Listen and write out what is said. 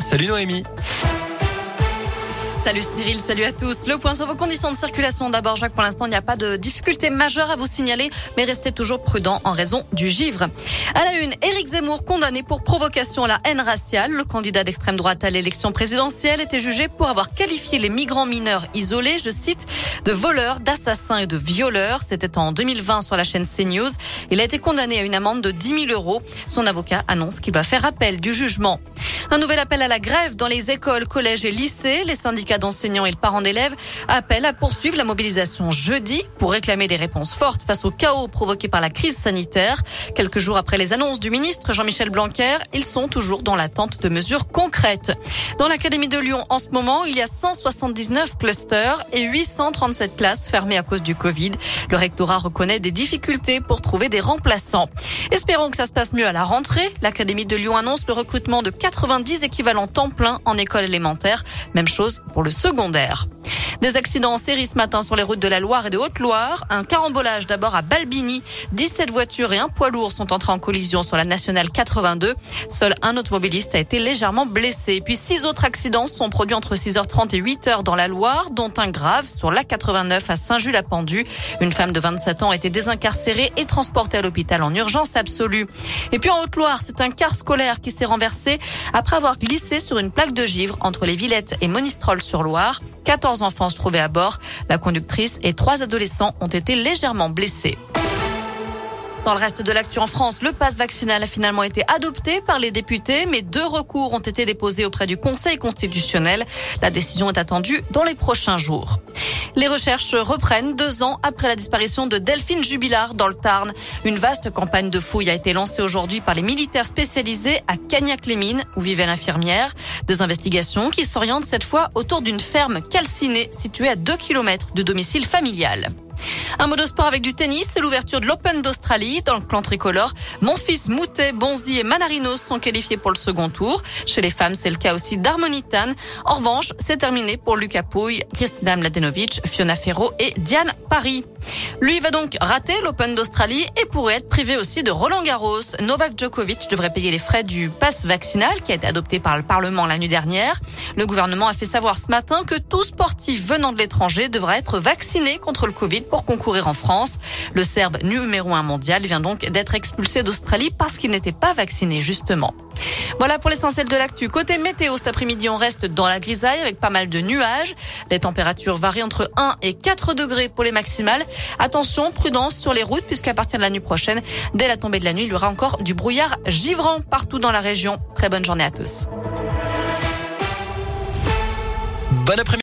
Salut Noémie. Salut Cyril, salut à tous. Le point sur vos conditions de circulation. D'abord, Jacques, pour l'instant, il n'y a pas de difficultés majeures à vous signaler, mais restez toujours prudent en raison du givre. À la une, Éric Zemmour condamné pour provocation à la haine raciale. Le candidat d'extrême droite à l'élection présidentielle était jugé pour avoir qualifié les migrants mineurs isolés, je cite, de voleurs, d'assassins et de violeurs. C'était en 2020 sur la chaîne CNews. Il a été condamné à une amende de 10 000 euros. Son avocat annonce qu'il va faire appel du jugement. Un nouvel appel à la grève dans les écoles, collèges et lycées. Les syndicats d'enseignants et le parents d'élèves appellent à poursuivre la mobilisation jeudi pour réclamer des réponses fortes face au chaos provoqué par la crise sanitaire. Quelques jours après les annonces du ministre Jean-Michel Blanquer, ils sont toujours dans l'attente de mesures concrètes. Dans l'Académie de Lyon, en ce moment, il y a 179 clusters et 837 classes fermées à cause du Covid. Le rectorat reconnaît des difficultés pour trouver des remplaçants. Espérons que ça se passe mieux à la rentrée. L'Académie de Lyon annonce le recrutement de 90 équivalents temps plein en école élémentaire. Même chose pour le secondaire. Des accidents en série ce matin sur les routes de la Loire et de Haute-Loire. Un carambolage d'abord à Balbini. 17 voitures et un poids lourd sont entrés en collision sur la nationale 82. Seul un automobiliste a été légèrement blessé. Puis six autres accidents sont produits entre 6h30 et 8h dans la Loire, dont un grave sur la 89 à Saint-Just-la-Pendue. Une femme de 27 ans a été désincarcérée et transportée à l'hôpital en urgence absolue. Et puis en Haute-Loire, c'est un car scolaire qui s'est renversé après avoir glissé sur une plaque de givre entre les Villettes et Monistrol-sur-Loire. 14 enfants se trouvaient à bord. La conductrice et trois adolescents ont été légèrement blessés. Dans le reste de l'actu en France, le passe vaccinal a finalement été adopté par les députés, mais deux recours ont été déposés auprès du Conseil constitutionnel. La décision est attendue dans les prochains jours. Les recherches reprennent deux ans après la disparition de Delphine Jubilard dans le Tarn. Une vaste campagne de fouilles a été lancée aujourd'hui par les militaires spécialisés à Cagnac-les-Mines, où vivait l'infirmière. Des investigations qui s'orientent cette fois autour d'une ferme calcinée située à 2 km de domicile familial. Un mot de sport avec du tennis, c'est l'ouverture de l'Open d'Australie dans le clan tricolore. Mon fils Moutet, Bonzi et Manarinos sont qualifiés pour le second tour. Chez les femmes, c'est le cas aussi d'Harmonitan. En revanche, c'est terminé pour Lucas Pouille, Kristina Mladenovic, Fiona Ferro et Diane Paris. Lui va donc rater l'Open d'Australie et pourrait être privé aussi de Roland Garros. Novak Djokovic devrait payer les frais du pass vaccinal qui a été adopté par le Parlement la nuit dernière. Le gouvernement a fait savoir ce matin que tout sportif venant de l'étranger devra être vacciné contre le Covid pour concourir en France. Le Serbe numéro un mondial vient donc d'être expulsé d'Australie parce qu'il n'était pas vacciné justement. Voilà pour l'essentiel de l'actu. Côté météo, cet après-midi, on reste dans la grisaille avec pas mal de nuages. Les températures varient entre 1 et 4 degrés pour les maximales. Attention, prudence sur les routes puisqu'à partir de la nuit prochaine, dès la tombée de la nuit, il y aura encore du brouillard givrant partout dans la région. Très bonne journée à tous. Bon après